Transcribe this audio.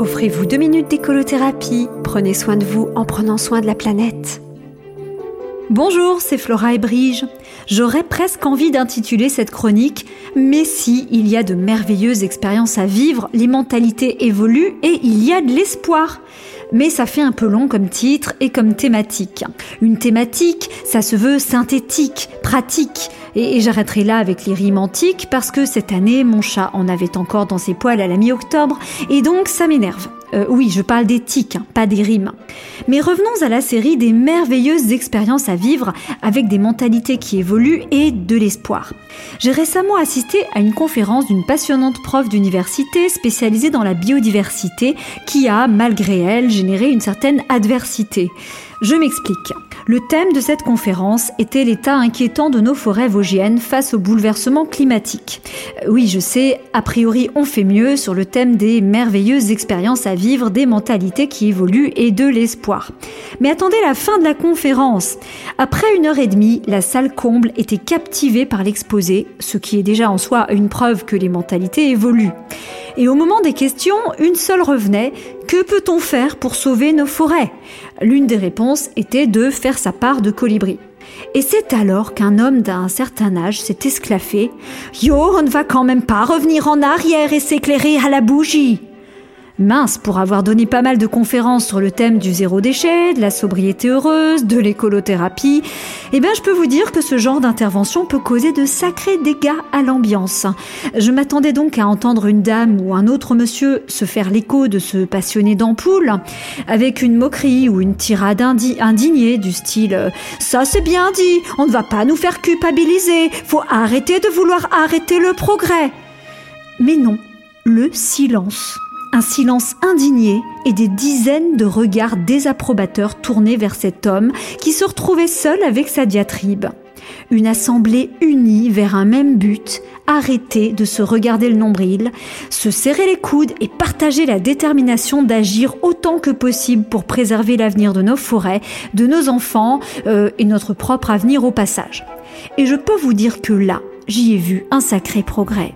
Offrez-vous deux minutes d'écolothérapie. Prenez soin de vous en prenant soin de la planète. Bonjour, c'est Flora et Brige. J'aurais presque envie d'intituler cette chronique Mais si il y a de merveilleuses expériences à vivre, les mentalités évoluent et il y a de l'espoir. Mais ça fait un peu long comme titre et comme thématique. Une thématique, ça se veut synthétique, pratique. Et, j'arrêterai là avec les rimes antiques parce que cette année, mon chat en avait encore dans ses poils à la mi-octobre et donc ça m'énerve. Euh, oui, je parle des tics, hein, pas des rimes. Mais revenons à la série des merveilleuses expériences à vivre avec des mentalités qui évoluent et de l'espoir. J'ai récemment assisté à une conférence d'une passionnante prof d'université spécialisée dans la biodiversité qui a, malgré elle, généré une certaine adversité. Je m'explique. Le thème de cette conférence était l'état inquiétant de nos forêts vosgiennes face au bouleversement climatique. Euh, oui, je sais, a priori on fait mieux sur le thème des merveilleuses expériences à vivre, des mentalités qui évoluent et de l'espoir. Mais attendez la fin de la conférence. Après une heure et demie, la salle comble était captivée par l'exposé, ce qui est déjà en soi une preuve que les mentalités évoluent. Et au moment des questions, une seule revenait, que peut-on faire pour sauver nos forêts? L'une des réponses était de faire sa part de colibri. Et c'est alors qu'un homme d'un certain âge s'est esclaffé. Yo, on ne va quand même pas revenir en arrière et s'éclairer à la bougie. Mince, pour avoir donné pas mal de conférences sur le thème du zéro déchet, de la sobriété heureuse, de l'écolothérapie, eh bien je peux vous dire que ce genre d'intervention peut causer de sacrés dégâts à l'ambiance. Je m'attendais donc à entendre une dame ou un autre monsieur se faire l'écho de ce passionné d'ampoule, avec une moquerie ou une tirade indignée du style ⁇ Ça c'est bien dit, on ne va pas nous faire culpabiliser, faut arrêter de vouloir arrêter le progrès !⁇ Mais non, le silence un silence indigné et des dizaines de regards désapprobateurs tournés vers cet homme qui se retrouvait seul avec sa diatribe. Une assemblée unie vers un même but, arrêter de se regarder le nombril, se serrer les coudes et partager la détermination d'agir autant que possible pour préserver l'avenir de nos forêts, de nos enfants euh, et notre propre avenir au passage. Et je peux vous dire que là, j'y ai vu un sacré progrès.